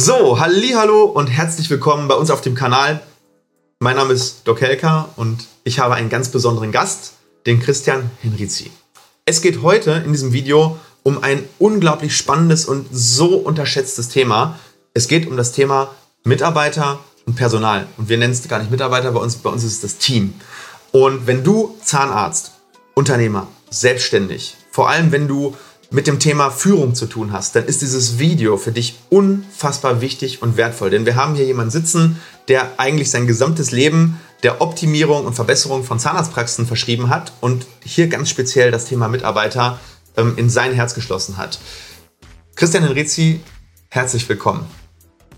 So, hallo und herzlich willkommen bei uns auf dem Kanal. Mein Name ist Doc Helker und ich habe einen ganz besonderen Gast, den Christian Henrizi. Es geht heute in diesem Video um ein unglaublich spannendes und so unterschätztes Thema. Es geht um das Thema Mitarbeiter und Personal. Und wir nennen es gar nicht Mitarbeiter, bei uns, bei uns ist es das Team. Und wenn du Zahnarzt, Unternehmer, selbstständig, vor allem wenn du mit dem Thema Führung zu tun hast, dann ist dieses Video für dich unfassbar wichtig und wertvoll. Denn wir haben hier jemanden sitzen, der eigentlich sein gesamtes Leben der Optimierung und Verbesserung von Zahnarztpraxen verschrieben hat und hier ganz speziell das Thema Mitarbeiter ähm, in sein Herz geschlossen hat. Christian Henrizi, herzlich willkommen.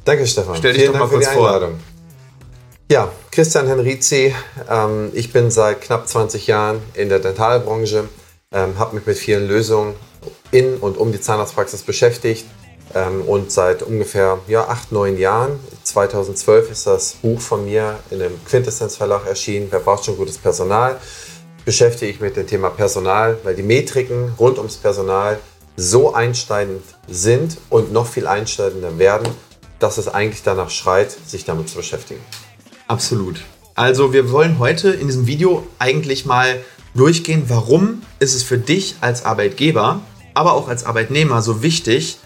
Danke, Stefan. Stell dich Vielen doch mal Dank kurz für die vor. Ja, Christian Henrizi. Ähm, ich bin seit knapp 20 Jahren in der Dentalbranche, ähm, habe mich mit vielen Lösungen in und um die Zahnarztpraxis beschäftigt ähm, und seit ungefähr ja, acht, neun Jahren, 2012 ist das Buch von mir in dem Quintessenz Verlag erschienen, Wer braucht schon gutes Personal, beschäftige ich mich mit dem Thema Personal, weil die Metriken rund ums Personal so einsteigend sind und noch viel einsteigender werden, dass es eigentlich danach schreit, sich damit zu beschäftigen. Absolut. Also wir wollen heute in diesem Video eigentlich mal durchgehen, warum ist es für dich als Arbeitgeber, aber auch als Arbeitnehmer so wichtig,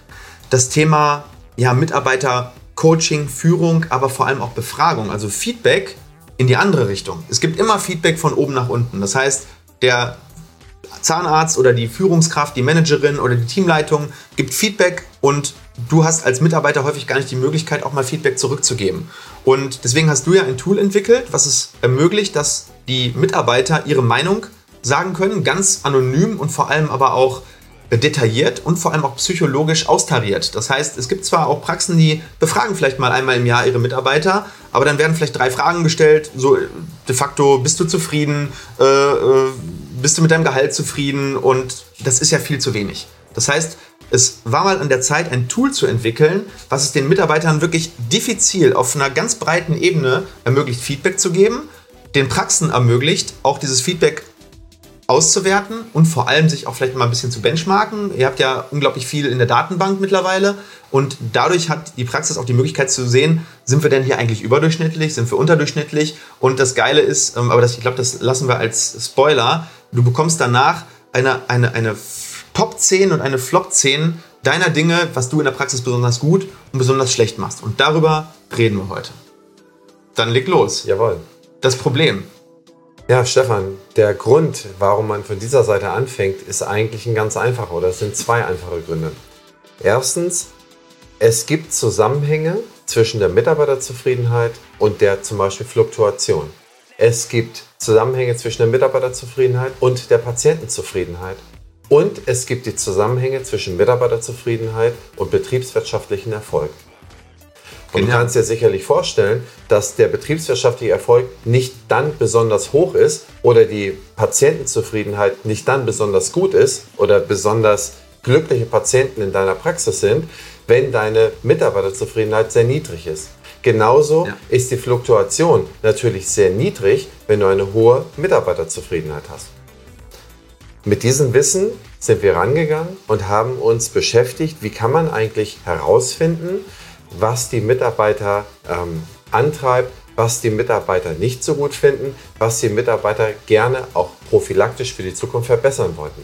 das Thema ja, Mitarbeiter Coaching, Führung, aber vor allem auch Befragung, also Feedback in die andere Richtung. Es gibt immer Feedback von oben nach unten. Das heißt, der Zahnarzt oder die Führungskraft, die Managerin oder die Teamleitung gibt Feedback und du hast als Mitarbeiter häufig gar nicht die Möglichkeit, auch mal Feedback zurückzugeben. Und deswegen hast du ja ein Tool entwickelt, was es ermöglicht, dass die Mitarbeiter ihre Meinung sagen können, ganz anonym und vor allem aber auch detailliert und vor allem auch psychologisch austariert. Das heißt, es gibt zwar auch Praxen, die befragen vielleicht mal einmal im Jahr ihre Mitarbeiter, aber dann werden vielleicht drei Fragen gestellt, so de facto, bist du zufrieden, äh, äh, bist du mit deinem Gehalt zufrieden und das ist ja viel zu wenig. Das heißt, es war mal an der Zeit, ein Tool zu entwickeln, was es den Mitarbeitern wirklich diffizil auf einer ganz breiten Ebene ermöglicht, Feedback zu geben, den Praxen ermöglicht, auch dieses Feedback auszuwerten und vor allem sich auch vielleicht mal ein bisschen zu benchmarken. Ihr habt ja unglaublich viel in der Datenbank mittlerweile und dadurch hat die Praxis auch die Möglichkeit zu sehen, sind wir denn hier eigentlich überdurchschnittlich, sind wir unterdurchschnittlich und das Geile ist, ähm, aber das, ich glaube, das lassen wir als Spoiler, du bekommst danach eine, eine, eine Top 10 und eine Flop 10 deiner Dinge, was du in der Praxis besonders gut und besonders schlecht machst. Und darüber reden wir heute. Dann leg los. Jawohl. Das Problem. Ja, Stefan, der Grund, warum man von dieser Seite anfängt, ist eigentlich ein ganz einfacher oder es sind zwei einfache Gründe. Erstens, es gibt Zusammenhänge zwischen der Mitarbeiterzufriedenheit und der zum Beispiel Fluktuation. Es gibt Zusammenhänge zwischen der Mitarbeiterzufriedenheit und der Patientenzufriedenheit. Und es gibt die Zusammenhänge zwischen Mitarbeiterzufriedenheit und betriebswirtschaftlichen Erfolg. Und du Genial. kannst dir sicherlich vorstellen, dass der betriebswirtschaftliche Erfolg nicht dann besonders hoch ist oder die Patientenzufriedenheit nicht dann besonders gut ist oder besonders glückliche Patienten in deiner Praxis sind, wenn deine Mitarbeiterzufriedenheit sehr niedrig ist. Genauso Ja. ist die Fluktuation natürlich sehr niedrig, wenn du eine hohe Mitarbeiterzufriedenheit hast. Mit diesem Wissen sind wir rangegangen und haben uns beschäftigt, wie kann man eigentlich herausfinden, was die Mitarbeiter ähm, antreibt, was die Mitarbeiter nicht so gut finden, was die Mitarbeiter gerne auch prophylaktisch für die Zukunft verbessern wollten.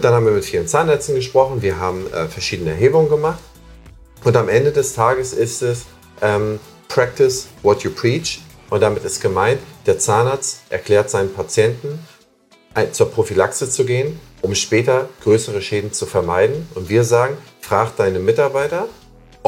Dann haben wir mit vielen Zahnärzten gesprochen, wir haben äh, verschiedene Erhebungen gemacht und am Ende des Tages ist es ähm, Practice what you preach und damit ist gemeint, der Zahnarzt erklärt seinen Patienten, ein- zur Prophylaxe zu gehen, um später größere Schäden zu vermeiden. Und wir sagen, frag deine Mitarbeiter,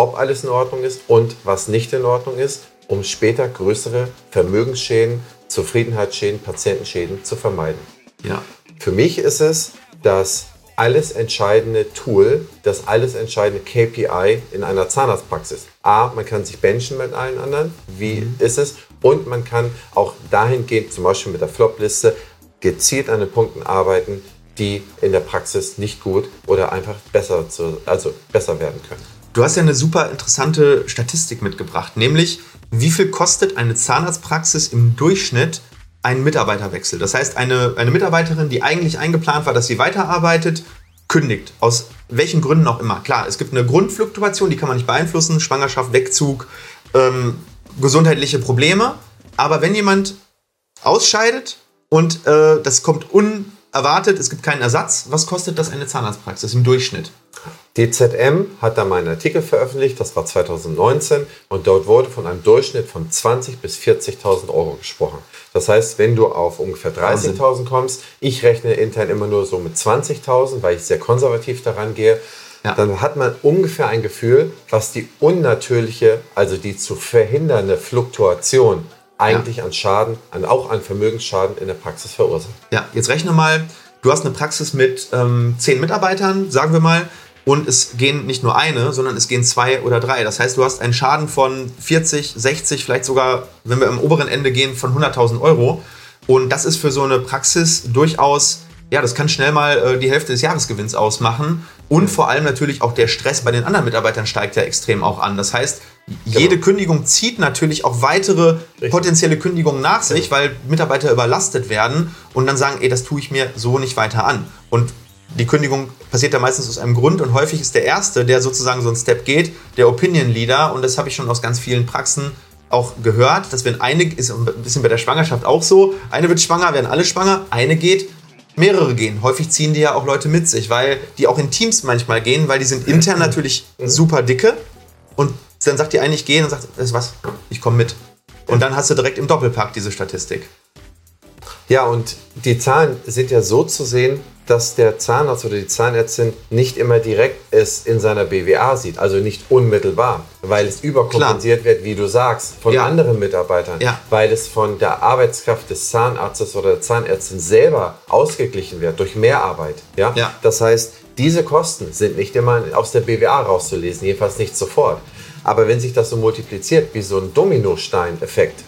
ob alles in Ordnung ist und was nicht in Ordnung ist, um später größere Vermögensschäden, Zufriedenheitsschäden, Patientenschäden zu vermeiden. Ja. Für mich ist es das alles entscheidende Tool, das alles entscheidende KPI in einer Zahnarztpraxis. A, man kann sich benchen mit allen anderen, wie ist es? Und man kann auch dahingehend, zum Beispiel mit der Flop-Liste, gezielt an den Punkten arbeiten, die in der Praxis nicht gut oder einfach besser, zu, also besser werden können. Du hast ja eine super interessante Statistik mitgebracht, nämlich wie viel kostet eine Zahnarztpraxis im Durchschnitt ein Mitarbeiterwechsel? Das heißt, eine, eine Mitarbeiterin, die eigentlich eingeplant war, dass sie weiterarbeitet, kündigt aus welchen Gründen auch immer. Klar, es gibt eine Grundfluktuation, die kann man nicht beeinflussen, Schwangerschaft, Wegzug, ähm, gesundheitliche Probleme. Aber wenn jemand ausscheidet und äh, das kommt unerwartet, es gibt keinen Ersatz, was kostet das eine Zahnarztpraxis im Durchschnitt? DZM hat da mal einen Artikel veröffentlicht, das war 2019, und dort wurde von einem Durchschnitt von 20.000 bis 40.000 Euro gesprochen. Das heißt, wenn du auf ungefähr 30.000 kommst, ich rechne intern immer nur so mit 20.000, weil ich sehr konservativ daran gehe, ja. dann hat man ungefähr ein Gefühl, was die unnatürliche, also die zu verhindernde Fluktuation eigentlich ja. an Schaden, an, auch an Vermögensschaden in der Praxis verursacht. Ja, jetzt rechne mal, du hast eine Praxis mit ähm, zehn Mitarbeitern, sagen wir mal, und es gehen nicht nur eine, sondern es gehen zwei oder drei. Das heißt, du hast einen Schaden von 40, 60, vielleicht sogar, wenn wir im oberen Ende gehen, von 100.000 Euro. Und das ist für so eine Praxis durchaus, ja, das kann schnell mal äh, die Hälfte des Jahresgewinns ausmachen. Und vor allem natürlich auch der Stress bei den anderen Mitarbeitern steigt ja extrem auch an. Das heißt, jede genau. Kündigung zieht natürlich auch weitere Richtig. potenzielle Kündigungen nach sich, genau. weil Mitarbeiter überlastet werden und dann sagen, ey, das tue ich mir so nicht weiter an. Und die Kündigung passiert ja meistens aus einem Grund und häufig ist der Erste, der sozusagen so einen Step geht, der Opinion Leader. Und das habe ich schon aus ganz vielen Praxen auch gehört, dass wenn eine, ist ein bisschen bei der Schwangerschaft auch so, eine wird schwanger, werden alle schwanger, eine geht, mehrere gehen. Häufig ziehen die ja auch Leute mit sich, weil die auch in Teams manchmal gehen, weil die sind intern natürlich super dicke und dann sagt die eine, ich gehe und sagt, ist was, ich komme mit. Und dann hast du direkt im Doppelpack diese Statistik. Ja, und die Zahlen sind ja so zu sehen, dass der Zahnarzt oder die Zahnärztin nicht immer direkt es in seiner BWA sieht, also nicht unmittelbar, weil es überkompensiert Klar. wird, wie du sagst, von ja. anderen Mitarbeitern, ja. weil es von der Arbeitskraft des Zahnarztes oder der Zahnärztin selber ausgeglichen wird durch Mehrarbeit. Ja? ja. Das heißt, diese Kosten sind nicht immer aus der BWA rauszulesen, jedenfalls nicht sofort. Aber wenn sich das so multipliziert wie so ein Dominostein-Effekt,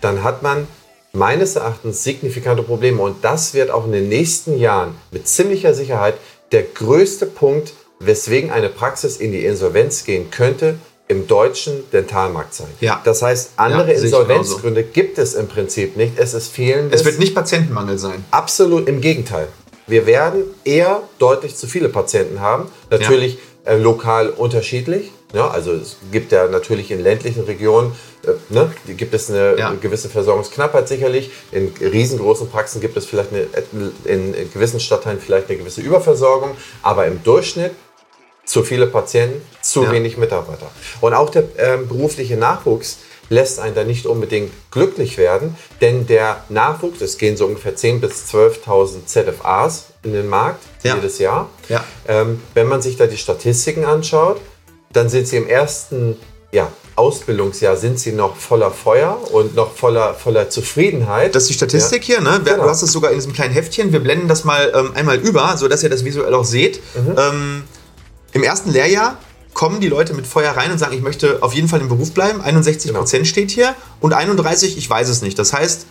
dann hat man meines Erachtens signifikante Probleme. Und das wird auch in den nächsten Jahren mit ziemlicher Sicherheit der größte Punkt, weswegen eine Praxis in die Insolvenz gehen könnte, im deutschen Dentalmarkt sein. Ja. Das heißt, andere ja, Insolvenzgründe gibt es im Prinzip nicht. Es ist fehlendes. Es wird nicht Patientenmangel sein. Absolut im Gegenteil. Wir werden eher deutlich zu viele Patienten haben. Natürlich ja. äh, lokal unterschiedlich. Ja, also es gibt ja natürlich in ländlichen Regionen äh, ne, gibt es eine ja. gewisse Versorgungsknappheit sicherlich. In riesengroßen Praxen gibt es vielleicht eine, in gewissen Stadtteilen vielleicht eine gewisse Überversorgung, aber im Durchschnitt zu viele Patienten, zu ja. wenig Mitarbeiter. Und auch der äh, berufliche Nachwuchs lässt einen da nicht unbedingt glücklich werden, denn der Nachwuchs, es gehen so ungefähr 10.000 bis 12.000 ZFAs in den Markt ja. jedes Jahr. Ja. Ähm, wenn man sich da die Statistiken anschaut, dann sind sie im ersten ja, Ausbildungsjahr sind sie noch voller Feuer und noch voller, voller Zufriedenheit. Das ist die Statistik ja. hier, ne? Genau. Du hast es sogar in diesem kleinen Heftchen. Wir blenden das mal ähm, einmal über, sodass ihr das visuell auch seht. Mhm. Ähm, Im ersten Lehrjahr kommen die Leute mit Feuer rein und sagen, ich möchte auf jeden Fall im Beruf bleiben. 61 Prozent genau. steht hier und 31, ich weiß es nicht. Das heißt,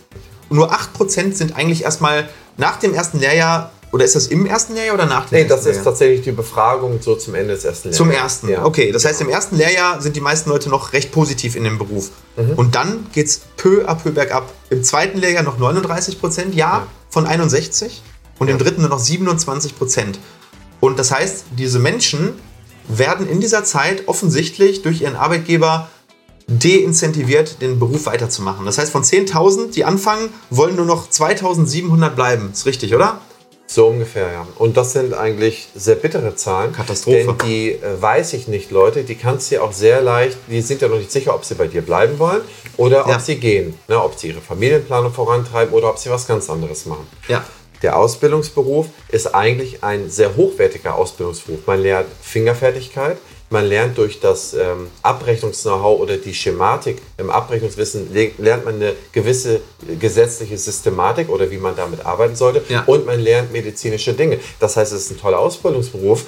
nur 8 Prozent sind eigentlich erstmal nach dem ersten Lehrjahr oder ist das im ersten Lehrjahr oder nach dem Nee, das ist tatsächlich die Befragung so zum Ende des ersten Lehrjahres. Zum ersten, ja. okay. Das heißt, im ersten Lehrjahr sind die meisten Leute noch recht positiv in dem Beruf. Mhm. Und dann geht es peu à peu bergab. Im zweiten Lehrjahr noch 39 Prozent, ja, ja, von 61. Und ja. im dritten nur noch 27 Prozent. Und das heißt, diese Menschen werden in dieser Zeit offensichtlich durch ihren Arbeitgeber deincentiviert, den Beruf weiterzumachen. Das heißt, von 10.000, die anfangen, wollen nur noch 2.700 bleiben. Ist richtig, oder? So ungefähr, ja. Und das sind eigentlich sehr bittere Zahlen. Katastrophe. Denn die äh, weiß ich nicht, Leute. Die kannst du ja auch sehr leicht, die sind ja noch nicht sicher, ob sie bei dir bleiben wollen oder ja. ob sie gehen. Ne, ob sie ihre Familienplanung vorantreiben oder ob sie was ganz anderes machen. Ja. Der Ausbildungsberuf ist eigentlich ein sehr hochwertiger Ausbildungsberuf. Man lernt Fingerfertigkeit, man lernt durch das ähm, Abrechnungs-Know-how oder die Schematik im Abrechnungswissen, lernt man eine gewisse gesetzliche Systematik oder wie man damit arbeiten sollte. Ja. Und man lernt medizinische Dinge. Das heißt, es ist ein toller Ausbildungsberuf,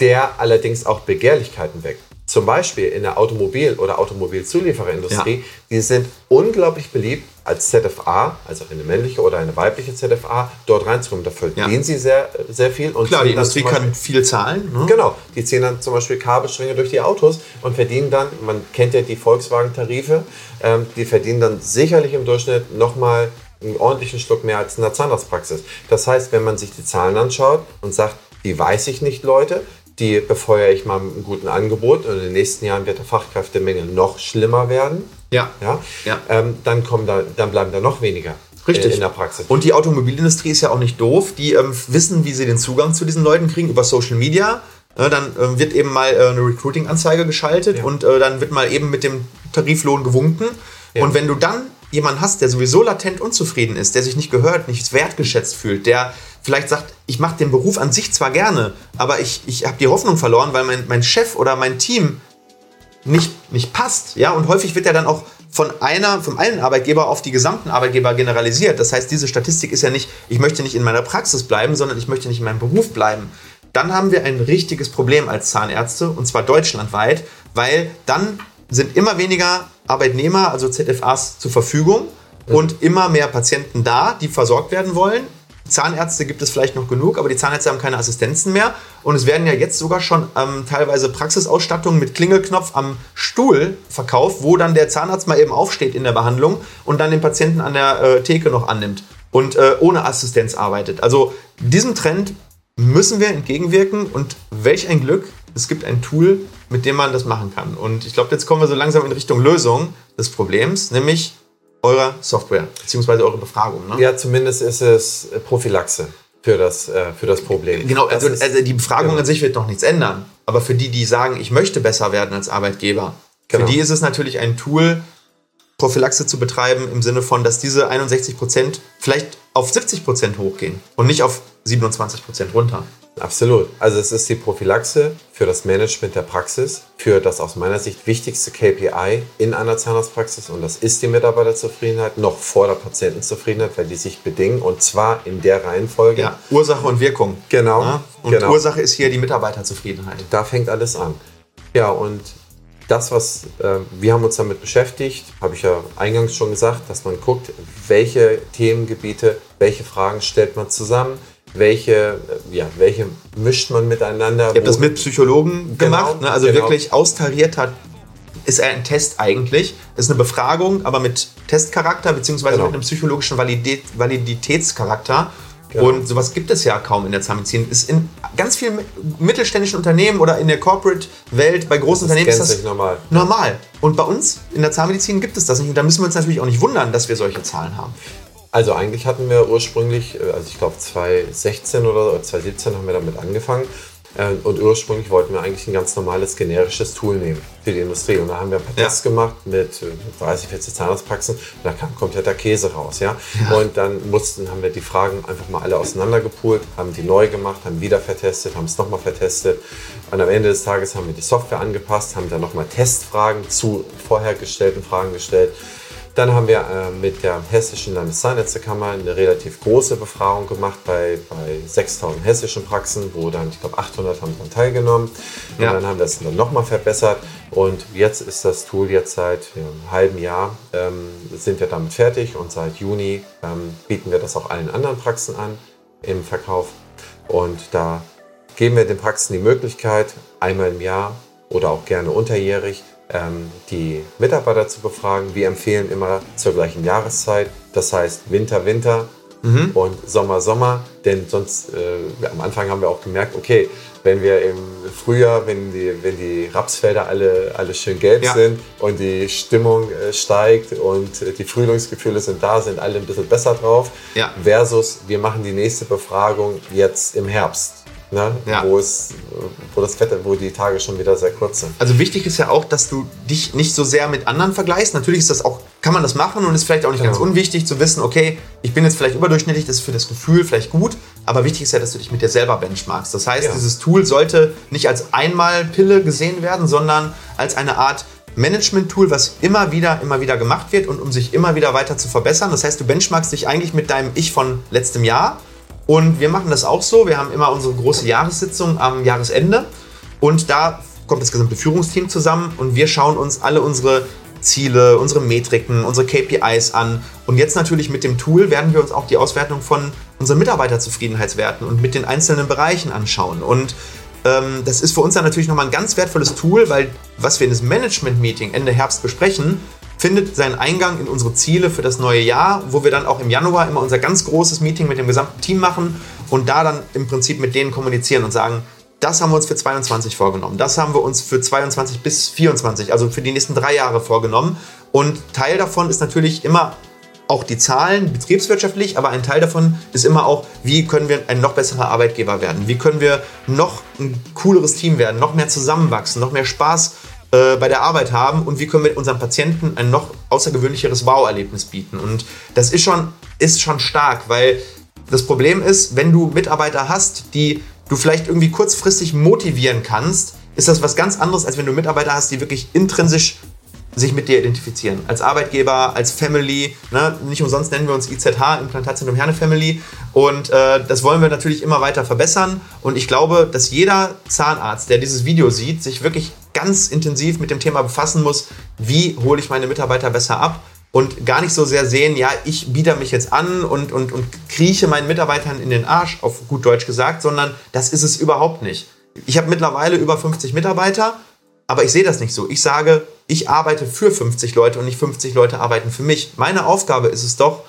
der allerdings auch Begehrlichkeiten weckt zum Beispiel in der Automobil- oder Automobilzuliefererindustrie, ja. die sind unglaublich beliebt als ZFA, also eine männliche oder eine weibliche ZFA, dort reinzukommen. Da verdienen ja. sie sehr, sehr viel. Und Klar, die Industrie Beispiel, kann viel zahlen. Ne? Genau, die ziehen dann zum Beispiel Kabelstränge durch die Autos und verdienen dann, man kennt ja die Volkswagen-Tarife, ähm, die verdienen dann sicherlich im Durchschnitt nochmal einen ordentlichen Schluck mehr als in der Zahnarztpraxis. Das heißt, wenn man sich die Zahlen anschaut und sagt, die weiß ich nicht, Leute. Die befeuere ich mal mit einem guten Angebot und in den nächsten Jahren wird der Fachkräftemangel noch schlimmer werden. Ja. Ja? Ja. Ähm, dann, kommen da, dann bleiben da noch weniger Richtig. äh, in der Praxis. Und die Automobilindustrie ist ja auch nicht doof. Die ähm, wissen, wie sie den Zugang zu diesen Leuten kriegen über Social Media. Äh, dann ähm, wird eben mal äh, eine Recruiting-Anzeige geschaltet Ja. und äh, dann wird mal eben mit dem Tariflohn gewunken. Ja. Und wenn du dann jemanden hast, der sowieso latent unzufrieden ist, der sich nicht gehört, nicht wertgeschätzt fühlt, der vielleicht sagt, ich mache den Beruf an sich zwar gerne, aber ich, ich habe die Hoffnung verloren, weil mein, mein Chef oder mein Team nicht, nicht passt. Ja? Und häufig wird er dann auch von einer, von einem Arbeitgeber auf die gesamten Arbeitgeber generalisiert. Das heißt, diese Statistik ist ja nicht, ich möchte nicht in meiner Praxis bleiben, sondern ich möchte nicht in meinem Beruf bleiben. Dann haben wir ein richtiges Problem als Zahnärzte, und zwar deutschlandweit, weil dann sind immer weniger Arbeitnehmer, also ZFAs, zur Verfügung und immer mehr Patienten da, die versorgt werden wollen. Zahnärzte gibt es vielleicht noch genug, aber die Zahnärzte haben keine Assistenzen mehr. Und es werden ja jetzt sogar schon ähm, teilweise Praxisausstattungen mit Klingelknopf am Stuhl verkauft, wo dann der Zahnarzt mal eben aufsteht in der Behandlung und dann den Patienten an der äh, Theke noch annimmt und äh, ohne Assistenz arbeitet. Also diesem Trend müssen wir entgegenwirken und welch ein Glück, es gibt ein Tool, mit dem man das machen kann. Und ich glaube, jetzt kommen wir so langsam in Richtung Lösung des Problems, nämlich eurer Software, beziehungsweise eure Befragung. Ne? ja, zumindest ist es äh, Prophylaxe für das, äh, für das Problem. Genau, Das also, also die Befragung genau. an sich wird noch nichts ändern. Aber für die, die sagen, ich möchte besser werden als Arbeitgeber, Genau. für die ist es natürlich ein Tool, Prophylaxe zu betreiben im Sinne von, dass diese 61 Prozent vielleicht auf 70 Prozent hochgehen und nicht auf 27 Prozent runter. Absolut. Also es ist die Prophylaxe für das Management der Praxis, für das aus meiner Sicht wichtigste KPI in einer Zahnarztpraxis und das ist die Mitarbeiterzufriedenheit noch vor der Patientenzufriedenheit, weil die sich bedingen und zwar in der Reihenfolge. Ja, Ursache und Wirkung. Genau, Ja? Und genau. Ursache ist hier die Mitarbeiterzufriedenheit. Da fängt alles an. Ja, und das, was äh, wir haben uns damit beschäftigt, habe ich ja eingangs schon gesagt, dass man guckt, welche Themengebiete, welche Fragen stellt man zusammen, welche, äh, ja, welche mischt man miteinander. Ihr habt das mit Psychologen Genau, gemacht, ne? also genau. wirklich austarierter ist er ein Test eigentlich. Ist eine Befragung, aber mit Testcharakter, beziehungsweise Genau. mit einem psychologischen Validät, Validitätscharakter. Genau. Und sowas gibt es ja kaum in der Zahnmedizin. Ist in ganz vielen mittelständischen Unternehmen oder in der Corporate-Welt, bei großen Das Unternehmen ist das normal. normal. Und bei uns in der Zahnmedizin gibt es das nicht. Und da müssen wir uns natürlich auch nicht wundern, dass wir solche Zahlen haben. Also eigentlich hatten wir ursprünglich, äh, also ich glaube 2016 oder 2017 haben wir damit angefangen. Äh, Und ursprünglich wollten wir eigentlich ein ganz normales generisches Tool nehmen für die Industrie. Und da haben wir ein paar Ja. Tests gemacht mit äh, 30, 40 Zahnarztpraxen. Und da kam kompletter Käse raus. Ja? Und dann mussten, haben wir die Fragen einfach mal alle auseinandergepoolt, haben die neu gemacht, haben wieder vertestet, haben es nochmal vertestet. Und am Ende des Tages haben wir die Software angepasst, haben dann nochmal Testfragen zu vorher gestellten Fragen gestellt. Dann haben wir äh, mit der Hessischen Landeszahnärztekammer eine relativ große Befragung gemacht bei, bei 6000 hessischen Praxen, wo dann, ich glaube, 800 haben daran teilgenommen. Und Ja. dann haben wir es dann nochmal verbessert. Und jetzt ist das Tool jetzt seit ja, einem halben Jahr, ähm, sind wir damit fertig. Und seit Juni ähm, bieten wir das auch allen anderen Praxen an im Verkauf. Und da geben wir den Praxen die Möglichkeit, einmal im Jahr oder auch gerne unterjährig die Mitarbeiter zu befragen. Wir empfehlen immer zur gleichen Jahreszeit, das heißt Winter, Winter und Sommer, Sommer, denn sonst äh, am Anfang haben wir auch gemerkt, okay, wenn wir im Frühjahr, wenn die, wenn die Rapsfelder alle, alle schön gelb Ja. sind und die Stimmung äh, steigt und äh, die Frühlingsgefühle sind da, sind alle ein bisschen besser drauf, Ja. versus wir machen die nächste Befragung jetzt im Herbst. Ne? Ja. Wo, es, wo das Wetter, wo die Tage schon wieder sehr kurz sind. Also wichtig ist ja auch, dass du dich nicht so sehr mit anderen vergleichst. Natürlich ist das auch, kann man das machen und ist vielleicht auch nicht ganz Genau. unwichtig zu wissen, okay, ich bin jetzt vielleicht überdurchschnittlich, das ist für das Gefühl vielleicht gut, aber wichtig ist ja, dass du dich mit dir selber benchmarkst. Das heißt, Ja. dieses Tool sollte nicht als Einmalpille gesehen werden, sondern als eine Art Management-Tool, was immer wieder, immer wieder gemacht wird und um sich immer wieder weiter zu verbessern. Das heißt, du benchmarkst dich eigentlich mit deinem Ich von letztem Jahr. Und wir machen das auch so. Wir haben immer unsere große Jahressitzung am Jahresende. Und da kommt das gesamte Führungsteam zusammen und wir schauen uns alle unsere Ziele, unsere Metriken, unsere KPIs an. Und jetzt natürlich mit dem Tool werden wir uns auch die Auswertung von unseren Mitarbeiterzufriedenheitswerten und mit den einzelnen Bereichen anschauen. Und ähm, das ist für uns dann natürlich nochmal ein ganz wertvolles Tool, weil was wir in diesem Management-Meeting Ende Herbst besprechen, findet seinen Eingang in unsere Ziele für das neue Jahr, wo wir dann auch im Januar immer unser ganz großes Meeting mit dem gesamten Team machen und da dann im Prinzip mit denen kommunizieren und sagen, das haben wir uns für 22 vorgenommen. Das haben wir uns für 22 bis 24, also für die nächsten drei Jahre vorgenommen. Und Teil davon ist natürlich immer auch die Zahlen betriebswirtschaftlich, aber ein Teil davon ist immer auch, wie können wir ein noch besserer Arbeitgeber werden? Wie können wir noch ein cooleres Team werden, noch mehr zusammenwachsen, noch mehr Spaß äh, bei der Arbeit haben und wie können wir unseren Patienten ein noch außergewöhnlicheres Wow-Erlebnis bieten? Und das ist schon, ist schon stark, weil das Problem ist, wenn du Mitarbeiter hast, die du vielleicht irgendwie kurzfristig motivieren kannst, ist das was ganz anderes, als wenn du Mitarbeiter hast, die wirklich intrinsisch sich mit dir identifizieren. Als Arbeitgeber, als Family. Ne? Nicht umsonst nennen wir uns IZH, Implantatzentrum Herne Family. Und äh, das wollen wir natürlich immer weiter verbessern. Und ich glaube, dass jeder Zahnarzt, der dieses Video sieht, sich wirklich ganz intensiv mit dem Thema befassen muss, wie hole ich meine Mitarbeiter besser ab. Und gar nicht so sehr sehen, ja, ich biete mich jetzt an und, und, und krieche meinen Mitarbeitern in den Arsch, auf gut Deutsch gesagt, sondern das ist es überhaupt nicht. Ich habe mittlerweile über 50 Mitarbeiter aber ich sehe das nicht so. Ich sage, ich arbeite für 50 Leute und nicht 50 Leute arbeiten für mich. Meine Aufgabe ist es doch,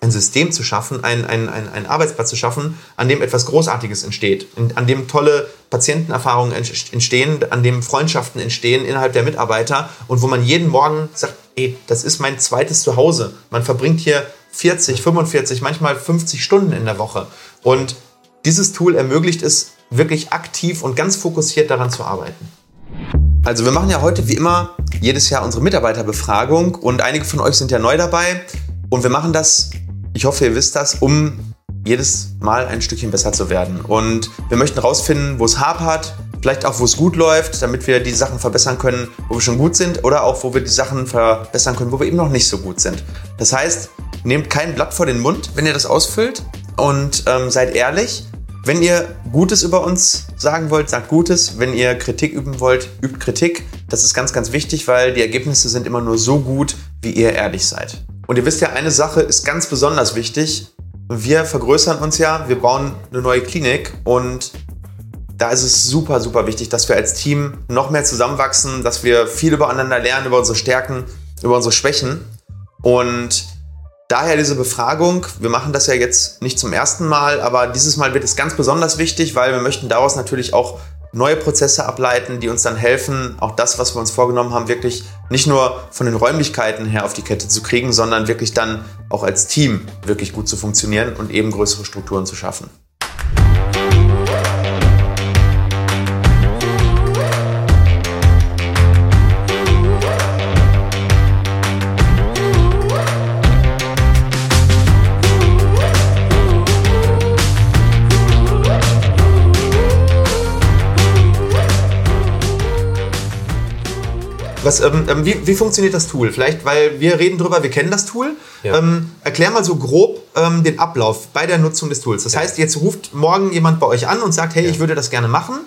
ein System zu schaffen, einen, einen, einen Arbeitsplatz zu schaffen, an dem etwas Großartiges entsteht, an dem tolle Patientenerfahrungen entstehen, an dem Freundschaften entstehen innerhalb der Mitarbeiter und wo man jeden Morgen sagt, ey, das ist mein zweites Zuhause. Man verbringt hier 40, 45, manchmal 50 Stunden in der Woche. Und dieses Tool ermöglicht es, wirklich aktiv und ganz fokussiert daran zu arbeiten. Also wir machen ja heute wie immer jedes Jahr unsere Mitarbeiterbefragung und einige von euch sind ja neu dabei und wir machen das, ich hoffe ihr wisst das, um jedes Mal ein Stückchen besser zu werden. Und wir möchten herausfinden, wo es hapert, vielleicht auch, wo es gut läuft, damit wir die Sachen verbessern können, wo wir schon gut sind oder auch, wo wir die Sachen verbessern können, wo wir eben noch nicht so gut sind. Das heißt, nehmt kein Blatt vor den Mund, wenn ihr das ausfüllt und ähm, seid ehrlich wenn ihr Gutes über uns sagen wollt, sagt Gutes. Wenn ihr Kritik üben wollt, übt Kritik. Das ist ganz, ganz wichtig, weil die Ergebnisse sind immer nur so gut, wie ihr ehrlich seid. Und ihr wisst ja, eine Sache ist ganz besonders wichtig. Wir vergrößern uns ja, wir bauen eine neue Klinik und da ist es super, super wichtig, dass wir als Team noch mehr zusammenwachsen, dass wir viel übereinander lernen, über unsere Stärken, über unsere Schwächen. Und Daher diese Befragung. Wir machen das ja jetzt nicht zum ersten Mal, aber dieses Mal wird es ganz besonders wichtig, weil wir möchten daraus natürlich auch neue Prozesse ableiten, die uns dann helfen, auch das, was wir uns vorgenommen haben, wirklich nicht nur von den Räumlichkeiten her auf die Kette zu kriegen, sondern wirklich dann auch als Team wirklich gut zu funktionieren und eben größere Strukturen zu schaffen. Was, ähm, ähm, wie, wie, funktioniert das Tool? Vielleicht, weil wir reden drüber, wir kennen das Tool. Ja. Ähm, erklär mal so grob ähm, den Ablauf bei der Nutzung des Tools. Das ja. heißt, jetzt ruft morgen jemand bei euch an und sagt, hey, ja. ich würde das gerne machen.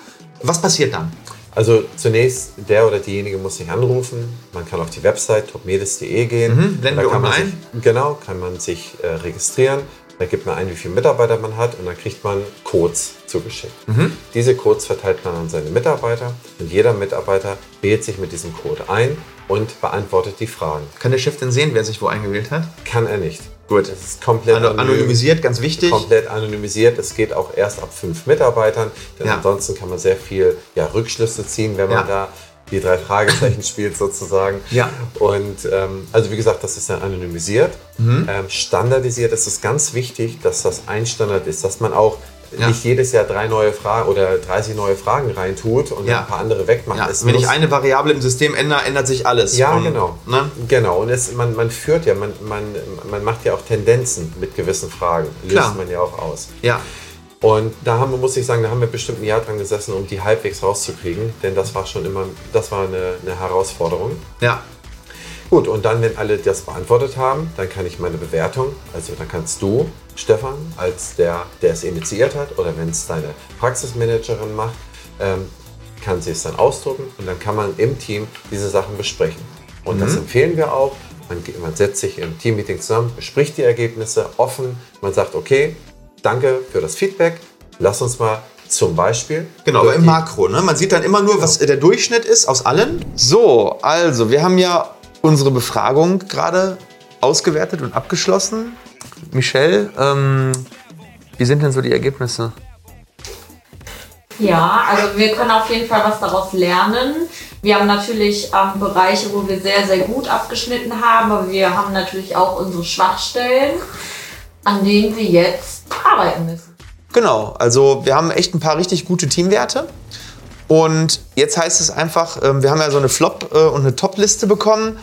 Was passiert dann? Also zunächst, der oder diejenige muss sich anrufen. Man kann auf die Website topmedis.de gehen. Mhm, blenden wir unten ein. Sich, genau, kann man sich äh, registrieren. Da gibt man ein, wie viele Mitarbeiter man hat und dann kriegt man Codes zugeschickt. Mhm. Diese Codes verteilt man an seine Mitarbeiter und jeder Mitarbeiter wählt sich mit diesem Code ein und beantwortet die Fragen. Kann der Chef denn sehen, wer sich wo eingewählt hat? Kann er nicht. Gut. Es ist komplett anonymisiert, ganz wichtig. Komplett anonymisiert. Es geht auch erst ab fünf Mitarbeitern, denn ja. ansonsten kann man sehr viel ja, Rückschlüsse ziehen, wenn man ja. da die drei Fragezeichen spielt sozusagen. Ja. Und ähm, also wie gesagt, das ist dann anonymisiert. Mhm. Ähm, standardisiert ist es ganz wichtig, dass das ein Standard ist, dass man auch ja. nicht jedes Jahr drei neue Fragen oder 30 neue Fragen reintut und ja. ein paar andere wegmacht. Ja. Wenn ich eine Variable im System ändere, ändert sich alles. Ja, und, genau. Ne? Genau. Und es, man, man führt ja, man, man, man macht ja auch Tendenzen mit gewissen Fragen. Löst Klar. man ja auch aus. Ja. Und da haben wir, muss ich sagen, da haben wir bestimmt ein Jahr dran gesessen, um die halbwegs rauszukriegen, denn das war schon immer, das war eine, eine Herausforderung. Ja. Gut, und dann, wenn alle das beantwortet haben, dann kann ich meine Bewertung, also dann kannst du, Stefan, als der, der es initiiert hat, oder wenn es deine Praxismanagerin macht, ähm, kann sie es dann ausdrucken und dann kann man im Team diese Sachen besprechen. Und mhm. das empfehlen wir auch. Man, man setzt sich im Teammeeting zusammen, bespricht die Ergebnisse offen. Man sagt, okay, danke für das Feedback. Lass uns mal zum Beispiel. Genau, aber im Makro. Ne? Man sieht dann immer nur, genau. was der Durchschnitt ist aus allen. So, also wir haben ja unsere Befragung gerade ausgewertet und abgeschlossen. Michelle, ähm, wie sind denn so die Ergebnisse? Ja, also wir können auf jeden Fall was daraus lernen. Wir haben natürlich ähm, Bereiche, wo wir sehr, sehr gut abgeschnitten haben, aber wir haben natürlich auch unsere Schwachstellen, an denen wir jetzt arbeiten müssen. Genau, also wir haben echt ein paar richtig gute Teamwerte. Und jetzt heißt es einfach, ähm, wir haben ja so eine Flop- äh, und eine Top-Liste bekommen.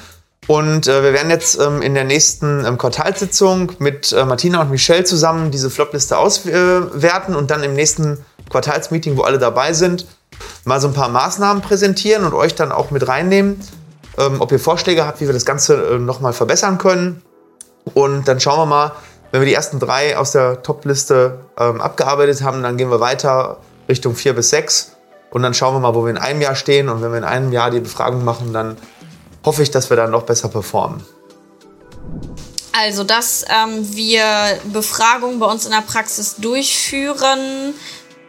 Und äh, wir werden jetzt ähm, in der nächsten ähm, Quartalssitzung mit äh, Martina und Michelle zusammen diese Flop-Liste auswerten und dann im nächsten Quartalsmeeting, wo alle dabei sind, mal so ein paar Maßnahmen präsentieren und euch dann auch mit reinnehmen, ob ihr Vorschläge habt, wie wir das Ganze nochmal verbessern können. Und dann schauen wir mal, wenn wir die ersten drei aus der Top-Liste ähm, abgearbeitet haben, dann gehen wir weiter Richtung vier bis sechs und dann schauen wir mal, wo wir in einem Jahr stehen. Und wenn wir in einem Jahr die Befragung machen, dann hoffe ich, dass wir dann noch besser performen. Also, dass ähm, wir Befragungen bei uns in der Praxis durchführen,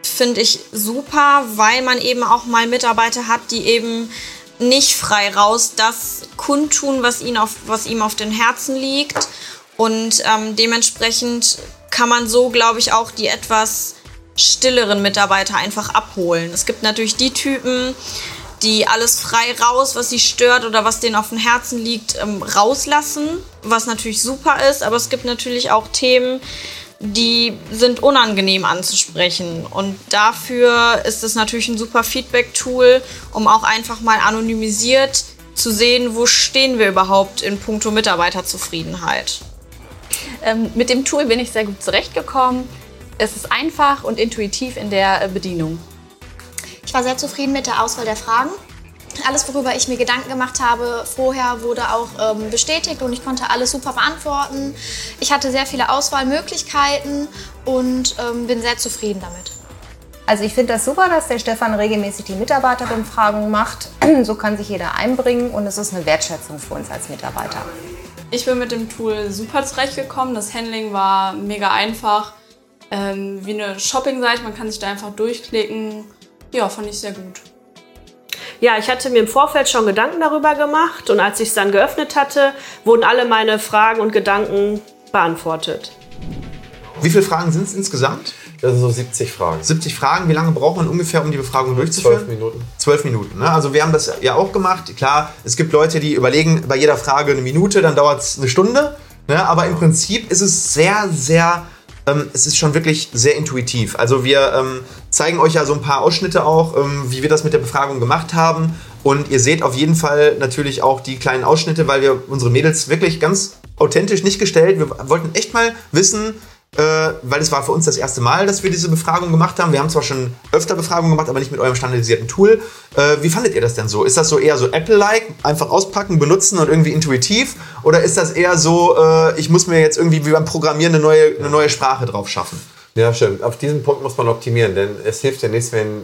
finde ich super, weil man eben auch mal Mitarbeiter hat, die eben nicht frei raus das kundtun, was, ihnen auf, was ihm auf den Herzen liegt. Und ähm, dementsprechend kann man so, glaube ich, auch die etwas stilleren Mitarbeiter einfach abholen. Es gibt natürlich die Typen, die alles frei raus, was sie stört oder was denen auf dem Herzen liegt, ähm, rauslassen, was natürlich super ist. Aber es gibt natürlich auch Themen, die sind unangenehm anzusprechen. Und dafür ist es natürlich ein super Feedback-Tool, um auch einfach mal anonymisiert zu sehen, wo stehen wir überhaupt in puncto Mitarbeiterzufriedenheit. Ähm, mit dem Tool bin ich sehr gut zurechtgekommen. Es ist einfach und intuitiv in der äh, Bedienung. Ich war sehr zufrieden mit der Auswahl der Fragen. Alles, worüber ich mir Gedanken gemacht habe, vorher wurde auch ähm, bestätigt und ich konnte alles super beantworten. Ich hatte sehr viele Auswahlmöglichkeiten und ähm, bin sehr zufrieden damit. Also ich finde das super, dass der Stefan regelmäßig die Mitarbeiterbefragung macht. So kann sich jeder einbringen und es ist eine Wertschätzung für uns als Mitarbeiter. Ich bin mit dem Tool super zurechtgekommen. Das Handling war mega einfach. Ähm, wie eine Shopping-Seite, man kann sich da einfach durchklicken. Ja, fand ich sehr gut. Ja, ich hatte mir im Vorfeld schon Gedanken darüber gemacht und als ich es dann geöffnet hatte, wurden alle meine Fragen und Gedanken beantwortet. Wie viele Fragen sind es insgesamt? Das sind so 70 Fragen. 70 Fragen. Wie lange braucht man ungefähr, um die Befragung durchzuführen? 12 Minuten. 12 Minuten. Ne? Also wir haben das ja auch gemacht. Klar, es gibt Leute, die überlegen bei jeder Frage eine Minute, dann dauert es eine Stunde. Ne? Aber im Prinzip ist es sehr, sehr, ähm, es ist schon wirklich sehr intuitiv. Also wir ähm, zeigen euch ja so ein paar Ausschnitte auch, ähm, wie wir das mit der Befragung gemacht haben. Und ihr seht auf jeden Fall natürlich auch die kleinen Ausschnitte, weil wir unsere Mädels wirklich ganz authentisch nicht gestellt. Wir wollten echt mal wissen, äh, weil es war für uns das erste Mal, dass wir diese Befragung gemacht haben. Wir haben zwar schon öfter Befragungen gemacht, aber nicht mit eurem standardisierten Tool. Äh, wie fandet ihr das denn so? Ist das so eher so Apple-like, einfach auspacken, benutzen und irgendwie intuitiv? Oder ist das eher so, äh, ich muss mir jetzt irgendwie wie beim Programmieren eine neue, eine neue Sprache drauf schaffen? Ja, stimmt. Auf diesen Punkt muss man optimieren, denn es hilft ja nichts, wenn,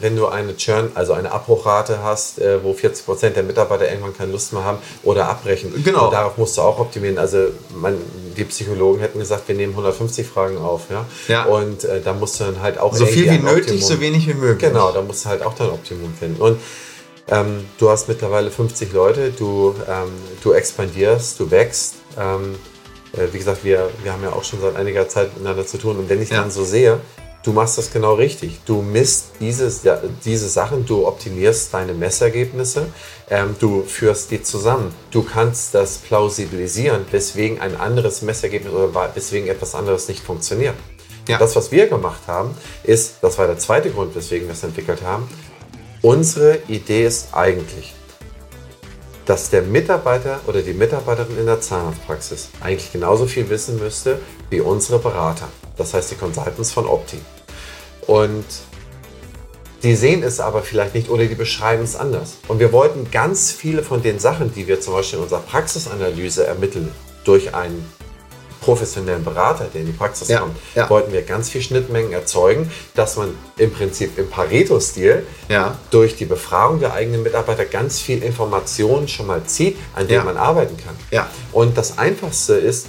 wenn du eine Churn, also eine Abbruchrate hast, äh, wo 40 Prozent der Mitarbeiter irgendwann keine Lust mehr haben oder abbrechen. Genau. Und darauf musst du auch optimieren. Also man, die Psychologen hätten gesagt, wir nehmen 150 Fragen auf. Ja. Ja. Und äh, da musst du dann halt auch So viel wie nötig, Optimum- so wenig wie möglich. Genau, da musst du halt auch dein Optimum finden. Und ähm, du hast mittlerweile 50 Leute, du, ähm, du expandierst, du wächst. Ähm, äh, wie gesagt, wir, wir haben ja auch schon seit einiger Zeit miteinander zu tun. Und wenn ich Ja. dann so sehe, du machst das genau richtig. Du misst dieses, ja, diese Sachen, du optimierst deine Messergebnisse, ähm, du führst die zusammen. Du kannst das plausibilisieren, weswegen ein anderes Messergebnis oder weswegen etwas anderes nicht funktioniert. Ja. Das, was wir gemacht haben, ist, das war der zweite Grund, weswegen wir es entwickelt haben, unsere Idee ist eigentlich, dass der Mitarbeiter oder die Mitarbeiterin in der Zahnarztpraxis eigentlich genauso viel wissen müsste wie unsere Berater. Das heißt die Consultants von Opti. Und die sehen es aber vielleicht nicht oder die beschreiben es anders. Und wir wollten ganz viele von den Sachen, die wir zum Beispiel in unserer Praxisanalyse ermitteln, durch einen professionellen Berater, der in die Praxis Ja, kommt, ja. wollten wir ganz viel Schnittmengen erzeugen, dass man im Prinzip im Pareto-Stil Ja. durch die Befragung der eigenen Mitarbeiter ganz viel Informationen schon mal zieht, an denen man arbeiten kann. Und das Einfachste ist,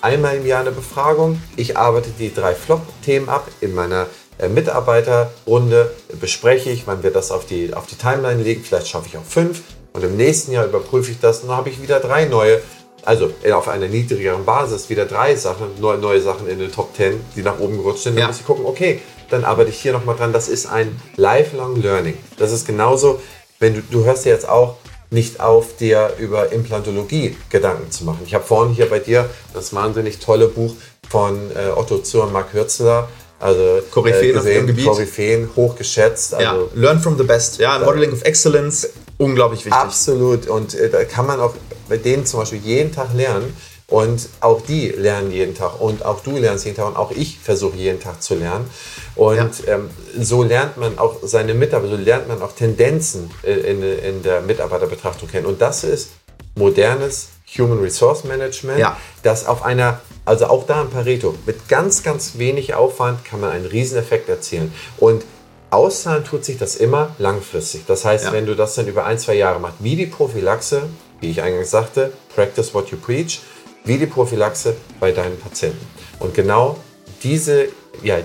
einmal im Jahr eine Befragung. Ich arbeite die drei Flop-Themen ab in meiner äh, Mitarbeiterrunde, bespreche ich, wann wir das auf die, auf die Timeline legen. Vielleicht schaffe ich auch fünf, Und im nächsten Jahr überprüfe ich das und dann habe ich wieder drei neue, also auf einer niedrigeren Basis, wieder drei Sachen, neue, neue Sachen in den Top 10, die nach oben gerutscht sind. Dann Ja. muss ich gucken, okay, dann arbeite ich hier nochmal dran. Das ist ein lifelong learning. Das ist genauso, wenn du, du hörst ja jetzt auch nicht auf, dir über Implantologie Gedanken zu machen. Ich habe vorhin hier bei dir das wahnsinnig tolle Buch von äh, Otto Zur und Mark Hürzler, also Koryphäen auf ihrem Gebiet. Koryphäen, hochgeschätzt. Ja, Also learn from the best. Ja, Modeling of Excellence, unglaublich wichtig. Absolut. Und äh, da kann man auch bei denen zum Beispiel jeden Tag lernen. Und auch die lernen jeden Tag. Und auch du lernst jeden Tag. Und auch ich versuche jeden Tag zu lernen. Und ähm, so lernt man auch seine Mitarbeiter, so lernt man auch Tendenzen äh, in, in der Mitarbeiterbetrachtung kennen. Und das ist modernes Human Resource Management, Ja. das auf einer, also auch da im Pareto, mit ganz, ganz wenig Aufwand kann man einen Rieseneffekt erzielen. Und auszahlen tut sich das immer langfristig. Das heißt, Ja. wenn du das dann über ein, zwei Jahre machst, wie die Prophylaxe, wie ich eingangs sagte, practice what you preach, wie die Prophylaxe bei deinen Patienten. Und genau diese, ja,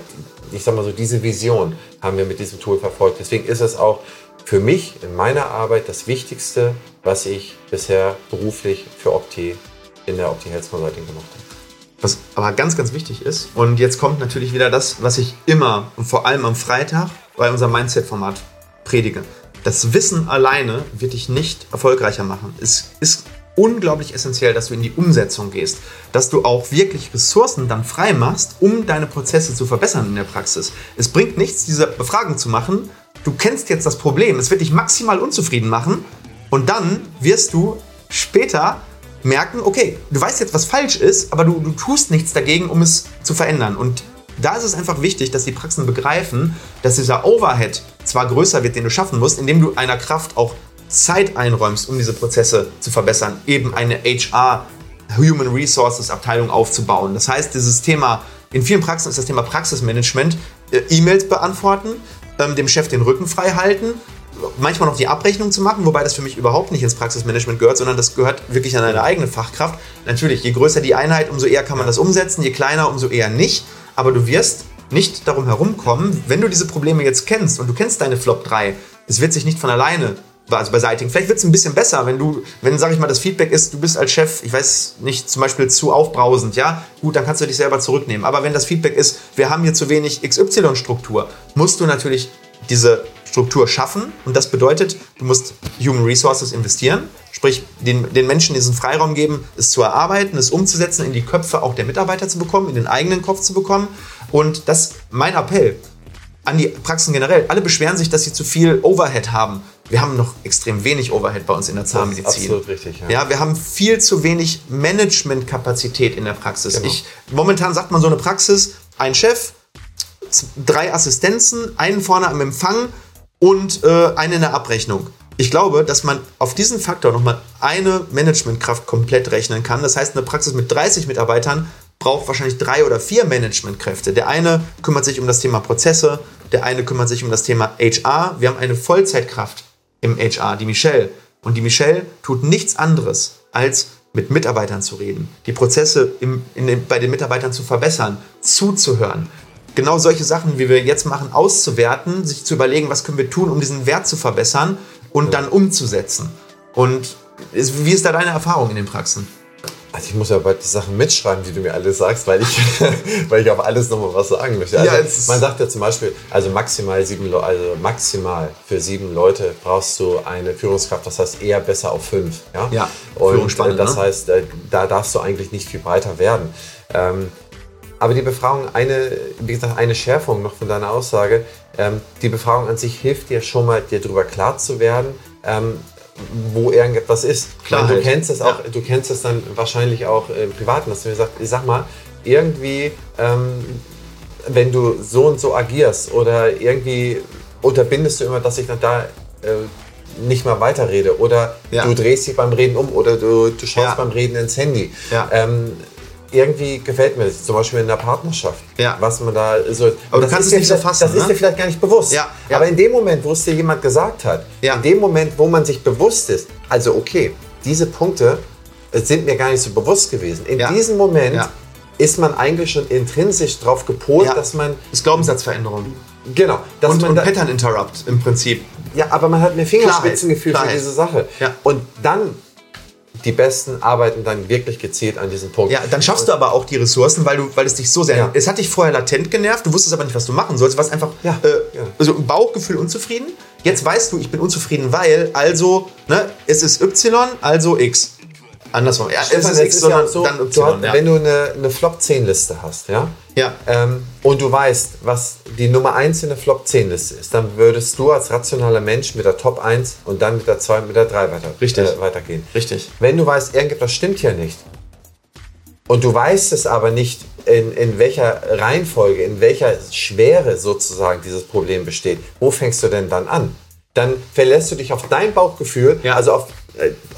ich sag mal so, diese Vision haben wir mit diesem Tool verfolgt. Deswegen ist es auch für mich in meiner Arbeit das Wichtigste, was ich bisher beruflich für Opti in der Opti Health Consulting gemacht habe. Was aber ganz, ganz wichtig ist, und jetzt kommt natürlich wieder das, was ich immer und vor allem am Freitag bei unserem Mindset-Format predige. Das Wissen alleine wird dich nicht erfolgreicher machen. Es ist unglaublich essentiell, dass du in die Umsetzung gehst, dass du auch wirklich Ressourcen dann frei machst, um deine Prozesse zu verbessern in der Praxis. Es bringt nichts, diese Befragung zu machen. Du kennst jetzt das Problem, es wird dich maximal unzufrieden machen und dann wirst du später merken, okay, du weißt jetzt, was falsch ist, aber du, du tust nichts dagegen, um es zu verändern. Und da ist es einfach wichtig, dass die Praxen begreifen, dass dieser Overhead zwar größer wird, den du schaffen musst, indem du einer Kraft auch Zeit einräumst, um diese Prozesse zu verbessern, eben eine HR Human Resources Abteilung aufzubauen. Das heißt, dieses Thema, in vielen Praxen ist das Thema Praxismanagement, äh, E-Mails beantworten, ähm, dem Chef den Rücken frei halten, manchmal noch die Abrechnung zu machen, wobei das für mich überhaupt nicht ins Praxismanagement gehört, sondern das gehört wirklich an eine eigene Fachkraft. Natürlich, je größer die Einheit, umso eher kann man das umsetzen, je kleiner, umso eher nicht. Aber du wirst nicht darum herumkommen, wenn du diese Probleme jetzt kennst und du kennst deine Flop 3, es wird sich nicht von alleine also beseitigen. Vielleicht wird es ein bisschen besser, wenn du, wenn, sag ich mal, das Feedback ist, du bist als Chef, ich weiß nicht, zum Beispiel zu aufbrausend, ja, gut, dann kannst du dich selber zurücknehmen. Aber wenn das Feedback ist, wir haben hier zu wenig XY-Struktur, musst du natürlich diese Struktur schaffen und das bedeutet, du musst Human Resources investieren, sprich den, den Menschen diesen Freiraum geben, es zu erarbeiten, es umzusetzen, in die Köpfe auch der Mitarbeiter zu bekommen, in den eigenen Kopf zu bekommen und das mein Appell an die Praxen generell. Alle beschweren sich, dass sie zu viel Overhead haben. Wir haben noch extrem wenig Overhead bei uns in der Zahnmedizin. absolut richtig, ja. Ja, wir haben viel zu wenig Managementkapazität in der Praxis. Genau. Ich, momentan sagt man so eine Praxis, ein Chef, drei Assistenzen, einen vorne am Empfang und äh, einen in der Abrechnung. Ich glaube, dass man auf diesen Faktor nochmal eine Managementkraft komplett rechnen kann. Das heißt, eine Praxis mit 30 Mitarbeitern braucht wahrscheinlich drei oder vier Managementkräfte. Der eine kümmert sich um das Thema Prozesse, der eine kümmert sich um das Thema HR. Wir haben eine Vollzeitkraft im HR, die Michelle. Und die Michelle tut nichts anderes, als mit Mitarbeitern zu reden, die Prozesse im, den, bei den Mitarbeitern zu verbessern, zuzuhören. Genau solche Sachen, wie wir jetzt machen, auszuwerten, sich zu überlegen, was können wir tun, um diesen Wert zu verbessern und dann umzusetzen. Und ist- wie ist da deine Erfahrung in den Praxen? Also ich muss ja bald die Sachen mitschreiben, die du mir alles sagst, weil ich, weil ich auf alles nochmal was sagen möchte. Also Ja, man sagt ja zum Beispiel, also maximal sieben also maximal für sieben Leute brauchst du eine Führungskraft, das heißt eher besser auf fünf. Ja, Ja, und äh, das ne? heißt, äh, da darfst du eigentlich nicht viel breiter werden. Ähm, aber die Befragung, eine, wie gesagt, eine Schärfung noch von deiner Aussage, ähm, die Befragung an sich hilft dir schon mal, dir darüber klar zu werden, ähm, wo irgendetwas ist. Klarheit. Du kennst es auch, Ja. du kennst es dann wahrscheinlich auch im Privaten, dass du mir sagst, ich sag mal, irgendwie, ähm, wenn du so und so agierst oder irgendwie unterbindest du immer, dass ich dann da äh, nicht mal weiterrede oder Ja. du drehst dich beim Reden um oder du, du schaust Ja. beim Reden ins Handy. Ja. Ähm, irgendwie gefällt mir das, zum Beispiel in der Partnerschaft, Ja. was man da so. Aber du das kannst ist es dir nicht so vielleicht- fassen, Das ist ne? dir vielleicht gar nicht bewusst. Ja, ja. Aber in dem Moment, wo es dir jemand gesagt hat, Ja. in dem Moment, wo man sich bewusst ist, also okay, diese Punkte äh, sind mir gar nicht so bewusst gewesen. In diesem Moment ist man eigentlich schon intrinsisch darauf gepolt, dass man Das ist Glaubenssatzveränderung. genau, dass und, man und da, Pattern Interrupt im Prinzip. Ja, aber man hat mehr Fingerspitzengefühl Klarheit, für diese Sache. Ja. Und dann, die Besten arbeiten dann wirklich gezielt an diesem Punkt. Ja, dann schaffst du aber auch die Ressourcen, weil, du, weil es dich so sehr. Ja. Es hat dich vorher latent genervt, du wusstest aber nicht, was du machen sollst. Du warst einfach Ja, äh, ja. also Bauchgefühl unzufrieden. Jetzt weißt du, ich bin unzufrieden, weil, also, ne, es ist Y, also X. Andersrum. Ja, Stefan, es ist sondern auch so, dann du Y. hast, ja. wenn du eine, eine Flop-10-Liste hast, ja? Ja. Ähm, und du weißt, was die Nummer 1 in der Flop-10-Liste ist, dann würdest du als rationaler Mensch mit der Top 1 und dann mit der 2 und mit der 3 weiter, Richtig. Äh, weitergehen. Richtig. Wenn du weißt, irgendetwas stimmt hier nicht und du weißt es aber nicht, in, in welcher Reihenfolge, in welcher Schwere sozusagen dieses Problem besteht, wo fängst du denn dann an? Dann verlässt du dich auf dein Bauchgefühl, Ja. also auf,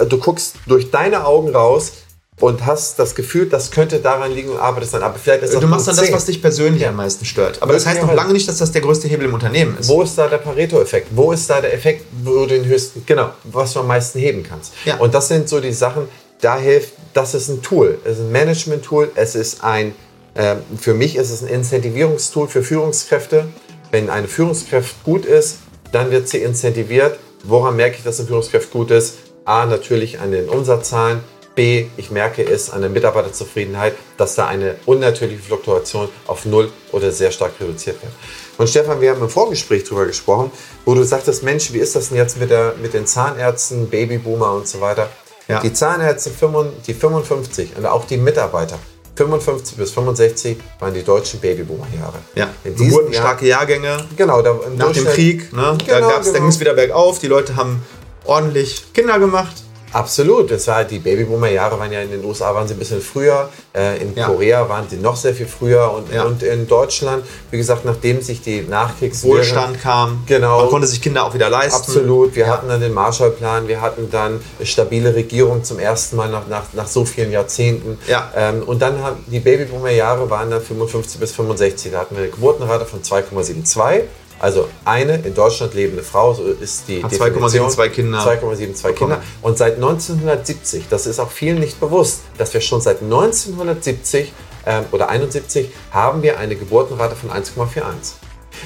du guckst durch deine Augen raus und hast das Gefühl, das könnte daran liegen und arbeitest dann. Aber vielleicht ist das Du machst dann das, 10. was dich persönlich am meisten stört. Aber das heißt noch lange nicht, dass das der größte Hebel im Unternehmen ist. Wo ist da der Pareto-Effekt? Wo ist da der Effekt, wo du den höchsten, genau, was du am meisten heben kannst? Ja. Und das sind so die Sachen, da hilft, das ist ein Tool. Es ist ein Management-Tool, es ist ein, ähm, für mich ist es ein Incentivierungstool für Führungskräfte. Wenn eine Führungskraft gut ist, dann wird sie incentiviert. Woran merke ich, dass eine Führungskraft gut ist? A, natürlich an den Umsatzzahlen. B, ich merke es an der Mitarbeiterzufriedenheit, dass da eine unnatürliche Fluktuation auf Null oder sehr stark reduziert wird. Und Stefan, wir haben im Vorgespräch darüber gesprochen, wo du sagtest, Mensch, wie ist das denn jetzt mit, der, mit den Zahnärzten, Babyboomer und so weiter? Ja. Die Zahnärzte, 55 die 55 und auch die Mitarbeiter, 55 bis 65 waren die deutschen Babyboomer-Jahre. Ja, In diesem geburtenstarke Jahrgänge. Genau, da, Nach dem Krieg, ne? da, Genau, da genau. ging es wieder bergauf. Die Leute haben ordentlich Kinder gemacht. Absolut, das war die Babyboomer-Jahre waren ja in den USA waren sie ein bisschen früher, äh, in Ja. Korea waren sie noch sehr viel früher und, Ja. und in Deutschland, wie gesagt, nachdem sich die Nachkriegs Wohlstand kam. Genau. Man konnte sich Kinder auch wieder leisten. Absolut, wir hatten dann den Marshallplan, wir hatten dann eine stabile Regierung zum ersten Mal nach, nach, nach so vielen Jahrzehnten. Ja. Ähm, und dann haben die Babyboomer-Jahre waren dann 55 bis 65. Da hatten wir eine Geburtenrate von 2,72. Also eine in Deutschland lebende Frau, so ist die Hat Definition. 2,72 Kinder 2,72 Kinder. Und seit 1970, das ist auch vielen nicht bewusst, dass wir schon seit 1970 ähm, oder 71 haben wir eine Geburtenrate von 1,41.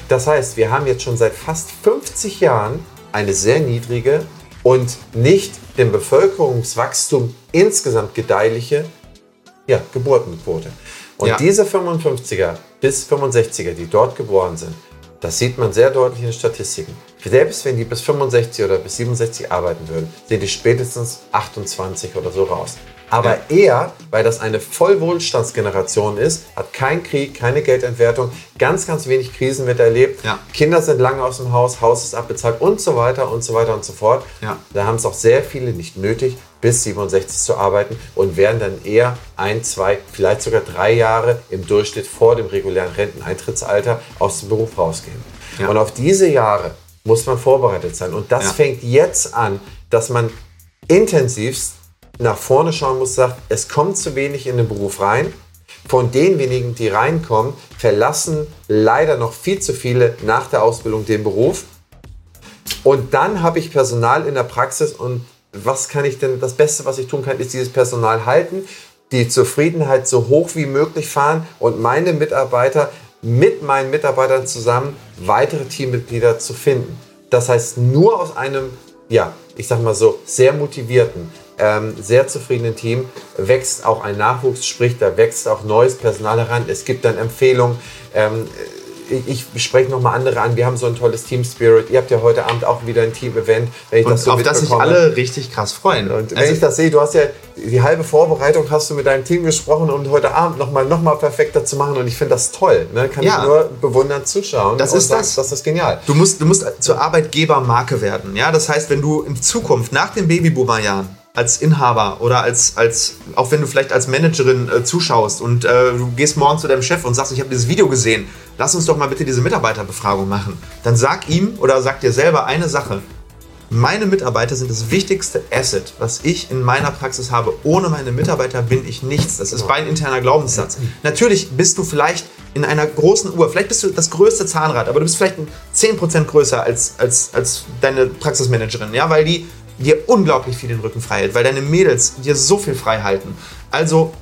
Das heißt, wir haben jetzt schon seit fast 50 Jahren eine sehr niedrige und nicht dem Bevölkerungswachstum insgesamt gedeihliche ja, Geburtenquote. Und Ja. diese 55er bis 65er, die dort geboren sind, das sieht man sehr deutlich in den Statistiken. Selbst wenn die bis 65 oder bis 67 arbeiten würden, sind die spätestens 28 oder so raus. Aber er, weil das eine Vollwohlstandsgeneration ist, hat keinen Krieg, keine Geldentwertung, ganz, ganz wenig Krisen miterlebt. Ja. Kinder sind lange aus dem Haus, Haus ist abbezahlt und so weiter und so weiter und so fort. Ja. Da haben es auch sehr viele nicht nötig, bis 67 zu arbeiten und werden dann eher ein, zwei, vielleicht sogar drei Jahre im Durchschnitt vor dem regulären Renteneintrittsalter aus dem Beruf rausgehen. Ja. Und auf diese Jahre muss man vorbereitet sein. Und das Ja. fängt jetzt an, dass man intensivst nach vorne schauen muss, sagt, es kommt zu wenig in den Beruf rein. Von den wenigen, die reinkommen, verlassen leider noch viel zu viele nach der Ausbildung den Beruf. Und dann habe ich Personal in der Praxis und was kann ich denn, das Beste, was ich tun kann, ist dieses Personal halten, die Zufriedenheit so hoch wie möglich fahren und meine Mitarbeiter mit meinen Mitarbeitern zusammen weitere Teammitglieder zu finden. Das heißt, nur aus einem, ja, ich sag mal so, sehr motivierten, ähm, sehr zufriedenen Team wächst auch ein Nachwuchs, sprich, da wächst auch neues Personal heran. Es gibt dann Empfehlungen. Ähm, ich spreche nochmal andere an. Wir haben so ein tolles Team Spirit. Ihr habt ja heute Abend auch wieder ein Team-Event, wenn ich Und das so auf das sich alle richtig krass freuen. Und wenn Also- ich das sehe, du hast ja die halbe Vorbereitung hast du mit deinem Team gesprochen, um heute Abend nochmal noch mal perfekter zu machen. Und ich finde das toll. Ne? Kann Ja. ich nur bewundernd zuschauen. Das ist sagen, das. Das ist genial. Du musst, du musst zur Arbeitgebermarke werden. Ja? Das heißt, wenn du in Zukunft nach den Babyboomer-Jahren als Inhaber oder als, als auch wenn du vielleicht als Managerin äh, zuschaust und äh, du gehst morgen zu deinem Chef und sagst, ich habe dieses Video gesehen, lass uns doch mal bitte diese Mitarbeiterbefragung machen. Dann sag ihm oder sag dir selber eine Sache. Meine Mitarbeiter sind das wichtigste Asset, was ich in meiner Praxis habe. Ohne meine Mitarbeiter bin ich nichts. Das ist mein interner Glaubenssatz. Natürlich bist du vielleicht in einer großen Uhr, vielleicht bist du das größte Zahnrad, aber du bist vielleicht ein 10% größer als, als, als deine Praxismanagerin, ja, weil die dir unglaublich viel den Rücken frei hält, weil deine Mädels dir so viel frei halten. Also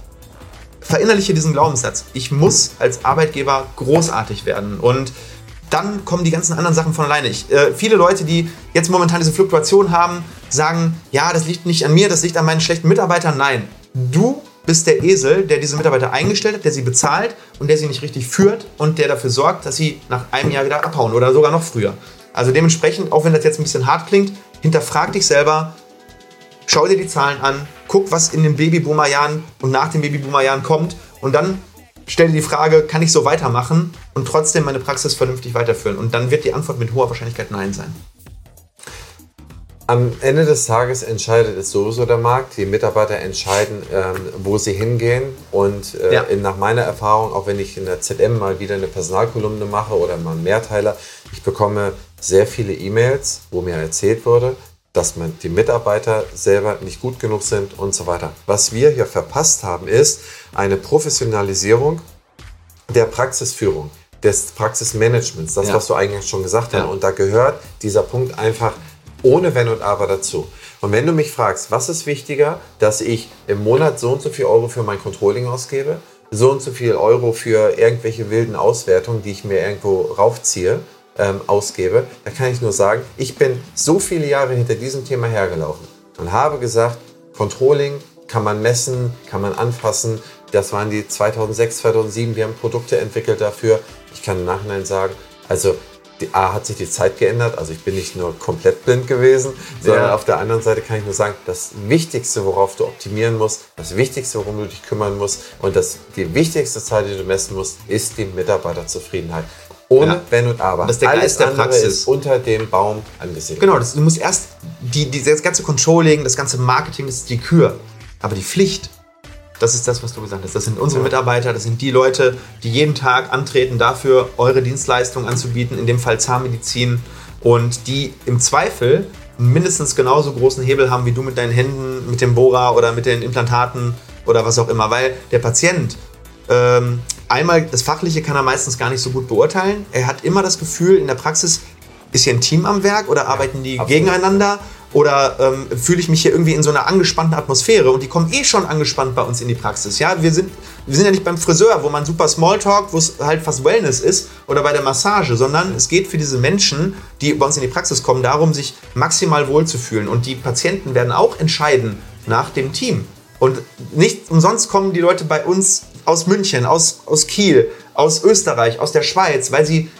verinnerliche diesen Glaubenssatz. Ich muss als Arbeitgeber großartig werden. Und dann kommen die ganzen anderen Sachen von alleine. Ich, äh, viele Leute, die jetzt momentan diese Fluktuation haben, sagen, ja, das liegt nicht an mir, das liegt an meinen schlechten Mitarbeitern. Nein, du bist der Esel, der diese Mitarbeiter eingestellt hat, der sie bezahlt und der sie nicht richtig führt und der dafür sorgt, dass sie nach einem Jahr wieder abhauen oder sogar noch früher. Also dementsprechend, auch wenn das jetzt ein bisschen hart klingt, hinterfrag dich selber, schau dir die Zahlen an, guck, was in den Babyboomer-Jahren und nach den Babyboomer-Jahren kommt und dann stell dir die Frage, kann ich so weitermachen und trotzdem meine Praxis vernünftig weiterführen? Und dann wird die Antwort mit hoher Wahrscheinlichkeit Nein sein. Am Ende des Tages entscheidet es sowieso der Markt. Die Mitarbeiter entscheiden, ähm, wo sie hingehen. Und äh, Ja. nach meiner Erfahrung, auch wenn ich in der ZM mal wieder eine Personalkolumne mache oder mal einen Mehrteiler, ich bekomme sehr viele E-Mails, wo mir erzählt wurde, dass man, die Mitarbeiter selber nicht gut genug sind und so weiter. Was wir hier verpasst haben, ist eine Professionalisierung der Praxisführung, des Praxismanagements, das, Ja. was du eigentlich schon gesagt hast. Ja. Und da gehört dieser Punkt einfach ohne Wenn und Aber dazu. Und wenn du mich fragst, was ist wichtiger, dass ich im Monat so und so viel Euro für mein Controlling ausgebe, so und so viel Euro für irgendwelche wilden Auswertungen, die ich mir irgendwo raufziehe, ähm, ausgebe, da kann ich nur sagen, ich bin so viele Jahre hinter diesem Thema hergelaufen und habe gesagt, Controlling kann man messen, kann man anfassen. Das waren die 2006, 2007. Wir haben Produkte entwickelt dafür. Ich kann im Nachhinein sagen, also die A hat sich die Zeit geändert, also ich bin nicht nur komplett blind gewesen, sondern Ja. auf der anderen Seite kann ich nur sagen, das Wichtigste, worauf du optimieren musst, das Wichtigste, worum du dich kümmern musst und das, die wichtigste Zahl, die du messen musst, ist die Mitarbeiterzufriedenheit. Ohne Ja. Wenn und Aber. Das ist der Alles Geist der Praxis. ist unter dem Baum angesiedelt. Genau, das, du musst erst die, die, das ganze Controlling, das ganze Marketing, das ist die Kür. Aber die Pflicht, das ist das, was du gesagt hast. Das sind unsere Mitarbeiter, das sind die Leute, die jeden Tag antreten, dafür eure Dienstleistung anzubieten, in dem Fall Zahnmedizin, und die im Zweifel mindestens genauso großen Hebel haben wie du mit deinen Händen, mit dem Bohrer oder mit den Implantaten oder was auch immer. Weil der Patient ähm, einmal das Fachliche kann er meistens gar nicht so gut beurteilen. Er hat immer das Gefühl, in der Praxis ist hier ein Team am Werk oder arbeiten die absolut. gegeneinander oder ähm, fühle ich mich hier irgendwie in so einer angespannten Atmosphäre und die kommen eh schon angespannt bei uns in die Praxis. Ja, wir sind, wir sind ja nicht beim Friseur, wo man super Smalltalk, wo es halt fast Wellness ist oder bei der Massage, sondern es geht für diese Menschen, die bei uns in die Praxis kommen, darum, sich maximal wohlzufühlen und die Patienten werden auch entscheiden nach dem Team. Und nicht umsonst kommen die Leute bei uns aus München, aus, aus Kiel, aus Österreich, aus der Schweiz, weil sie,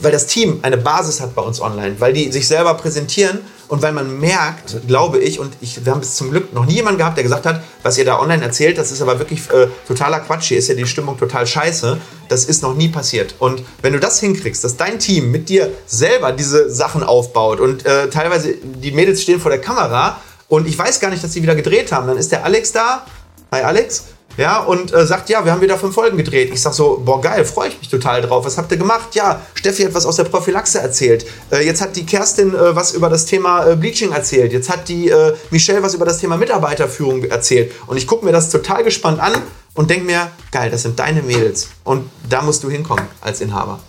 weil das Team eine Basis hat bei uns online, weil die sich selber präsentieren und weil man merkt, glaube ich, und ich, wir haben bis zum Glück noch nie jemanden gehabt, der gesagt hat, was ihr da online erzählt, das ist aber wirklich äh, totaler Quatsch, hier ist ja die Stimmung total scheiße. Das ist noch nie passiert. Und wenn du das hinkriegst, dass dein Team mit dir selber diese Sachen aufbaut und äh, teilweise die Mädels stehen vor der Kamera und ich weiß gar nicht, dass sie wieder gedreht haben, dann ist der Alex da. Hi Alex. Ja, und äh, sagt, ja, wir haben wieder fünf Folgen gedreht. Ich sag so, boah, geil, freue ich mich total drauf. Was habt ihr gemacht? Ja, Steffi hat was aus der Prophylaxe erzählt. Äh, jetzt hat die Kerstin äh, was über das Thema äh, Bleaching erzählt. Jetzt hat die äh, Michelle was über das Thema Mitarbeiterführung erzählt. Und ich gucke mir das total gespannt an und denke mir, geil, das sind deine Mädels. Und da musst du hinkommen als Inhaber.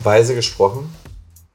weise gesprochen.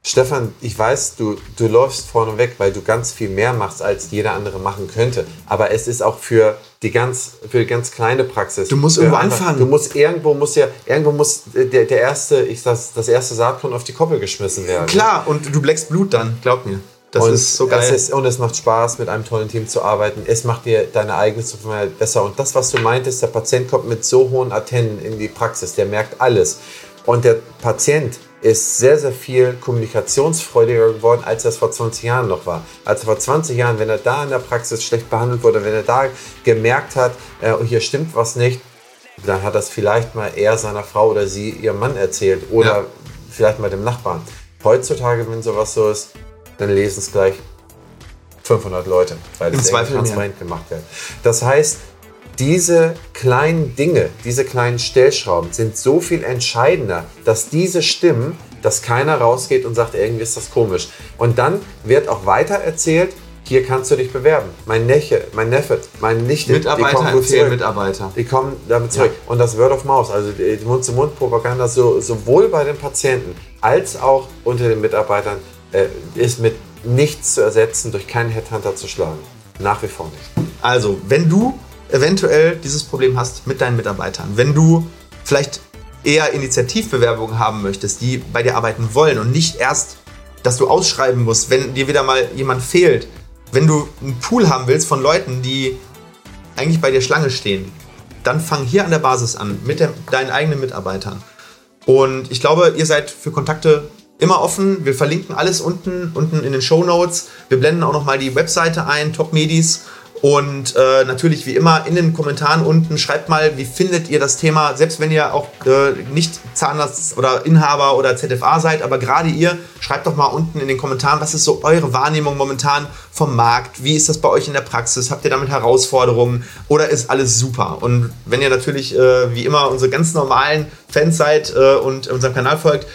Stefan, ich weiß, du, du läufst vorne weg, weil du ganz viel mehr machst, als jeder andere machen könnte. Aber es ist auch für die ganz, für die ganz kleine Praxis. Du musst irgendwo einfach- anfangen. Du musst irgendwo muss ja, irgendwo muss der, der erste, ich sag's, das erste Saatkorn auf die Koppel geschmissen werden. Klar, und du bleckst Blut dann, glaub mir. Das und ist so geil. Es ist, und es macht Spaß, mit einem tollen Team zu arbeiten. Es macht dir deine eigene Zufriedenheit besser. Und das, was du meintest, der Patient kommt mit so hohen Antennen in die Praxis, der merkt alles. Und der Patient ist sehr, sehr viel kommunikationsfreudiger geworden, als er es vor 20 Jahren noch war. Also vor 20 Jahren, wenn er da in der Praxis schlecht behandelt wurde, wenn er da gemerkt hat, äh, hier stimmt was nicht, dann hat das vielleicht mal er seiner Frau oder sie ihrem Mann erzählt oder Ja. vielleicht mal dem Nachbarn. Heutzutage, wenn sowas so ist, dann lesen es gleich 500 Leute, weil Im es Zweifel irgendwie mehr. transparent gemacht wird. Das heißt, diese kleinen Dinge, diese kleinen Stellschrauben sind so viel entscheidender, dass diese stimmen, dass keiner rausgeht und sagt, irgendwie ist das komisch. Und dann wird auch weiter erzählt, hier kannst du dich bewerben. Mein Neffe, mein Neffe, meine Nichte, die Mitarbeiter kommen gut zurück. Mitarbeiter. Die kommen damit zurück. Und das Word of Mouth, also die die Mund-zu-Mund-Propaganda, so, sowohl bei den Patienten als auch unter den Mitarbeitern, äh, ist mit nichts zu ersetzen, durch keinen Headhunter zu schlagen. Nach wie vor nicht. Also, wenn du eventuell dieses Problem hast mit deinen Mitarbeitern, wenn du vielleicht eher Initiativbewerbungen haben möchtest, die bei dir arbeiten wollen und nicht erst, dass du ausschreiben musst, wenn dir wieder mal jemand fehlt, wenn du einen Pool haben willst von Leuten, die eigentlich bei dir Schlange stehen, dann fang hier an der Basis an mit der, deinen eigenen Mitarbeitern. Und ich glaube, ihr seid für Kontakte immer offen. Wir verlinken alles unten, unten in den Show Notes. Wir blenden auch noch mal die Webseite ein, Top Medis. Und äh, natürlich wie immer in den Kommentaren unten schreibt mal, wie findet ihr das Thema, selbst wenn ihr auch äh, nicht Zahnarzt oder Inhaber oder ZFA seid, aber gerade ihr, schreibt doch mal unten in den Kommentaren, was ist so eure Wahrnehmung momentan vom Markt? Wie ist das bei euch in der Praxis? Habt ihr damit Herausforderungen oder ist alles super? Und wenn ihr natürlich äh, wie immer unsere ganz normalen Fans seid äh, und unserem Kanal folgt,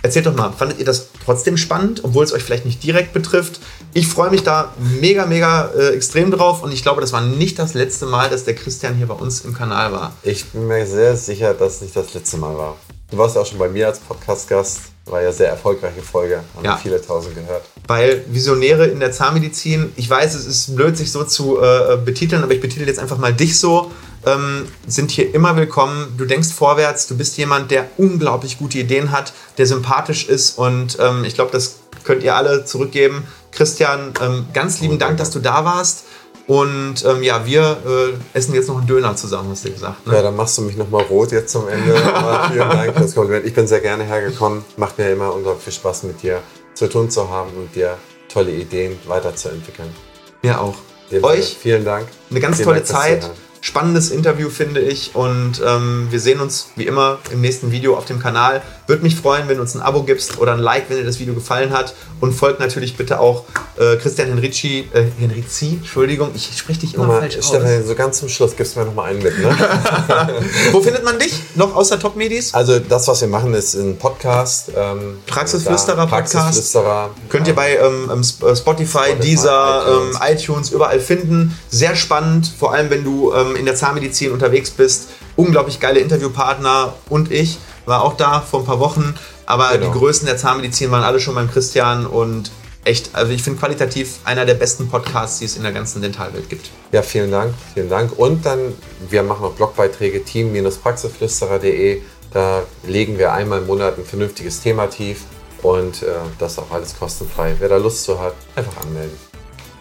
Erzählt doch mal, fandet ihr das trotzdem spannend, obwohl es euch vielleicht nicht direkt betrifft? Ich freue mich da mega, mega äh, extrem drauf und ich glaube, das war nicht das letzte Mal, dass der Christian hier bei uns im Kanal war. Ich bin mir sehr sicher, dass es nicht das letzte Mal war. Du warst ja auch schon bei mir als Podcast-Gast. War ja sehr erfolgreiche Folge. Haben Ja. viele tausend gehört. Weil Visionäre in der Zahnmedizin, ich weiß, es ist blöd, sich so zu äh, betiteln, aber ich betitel jetzt einfach mal dich so, ähm, sind hier immer willkommen. Du denkst vorwärts, du bist jemand, der unglaublich gute Ideen hat, der sympathisch ist und ähm, ich glaube, das könnt ihr alle zurückgeben. Christian, ähm, ganz lieben Dank, dass du da warst. Und ähm, ja, wir äh, essen jetzt noch einen Döner zusammen, hast du gesagt. Ne? Ja, dann machst du mich nochmal rot jetzt zum Ende. Aber vielen Dank für das Kompliment. Ich bin sehr gerne hergekommen. Macht mir immer unglaublich viel Spaß, mit dir zu tun zu haben und dir tolle Ideen weiterzuentwickeln. Mir auch. Euch Vielen Dank. eine ganz Vielen tolle Dank Zeit. Spannendes Interview, finde ich. Und ähm, wir sehen uns wie immer im nächsten Video auf dem Kanal. Würde mich freuen, wenn du uns ein Abo gibst oder ein Like, wenn dir das Video gefallen hat. Und folgt natürlich bitte auch äh, Christian Henrici, äh, Henrizi, Entschuldigung, ich spreche dich immer Nochmal, falsch aus. Stefan, so ganz zum Schluss gibst du mir nochmal einen mit. Ne? Wo findet man dich? Noch außer Top Medis? Also das, was wir machen, ist ein Podcast. Ähm, Praxisflüsterer da- Podcast. Praxisflüsterer. Könnt ihr bei ähm, ähm, äh, Spotify, Spotify, Deezer, iTunes. ähm, iTunes, überall finden. Sehr spannend, vor allem wenn du ähm, in der Zahnmedizin unterwegs bist. Unglaublich geile Interviewpartner und ich war auch da vor ein paar Wochen. Aber Genau. die Größen der Zahnmedizin waren alle schon beim Christian und echt, also ich finde qualitativ einer der besten Podcasts, die es in der ganzen Dentalwelt gibt. Ja, vielen Dank, vielen Dank. Und dann, wir machen auch Blogbeiträge, team-praxisflüsterer.de. Da legen wir einmal im Monat ein vernünftiges Thema tief und äh, das ist auch alles kostenfrei. Wer da Lust zu hat, einfach anmelden.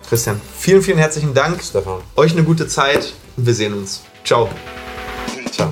Christian, vielen, vielen herzlichen Dank. Stefan, Euch eine gute Zeit und wir sehen uns. Ciao. ciao.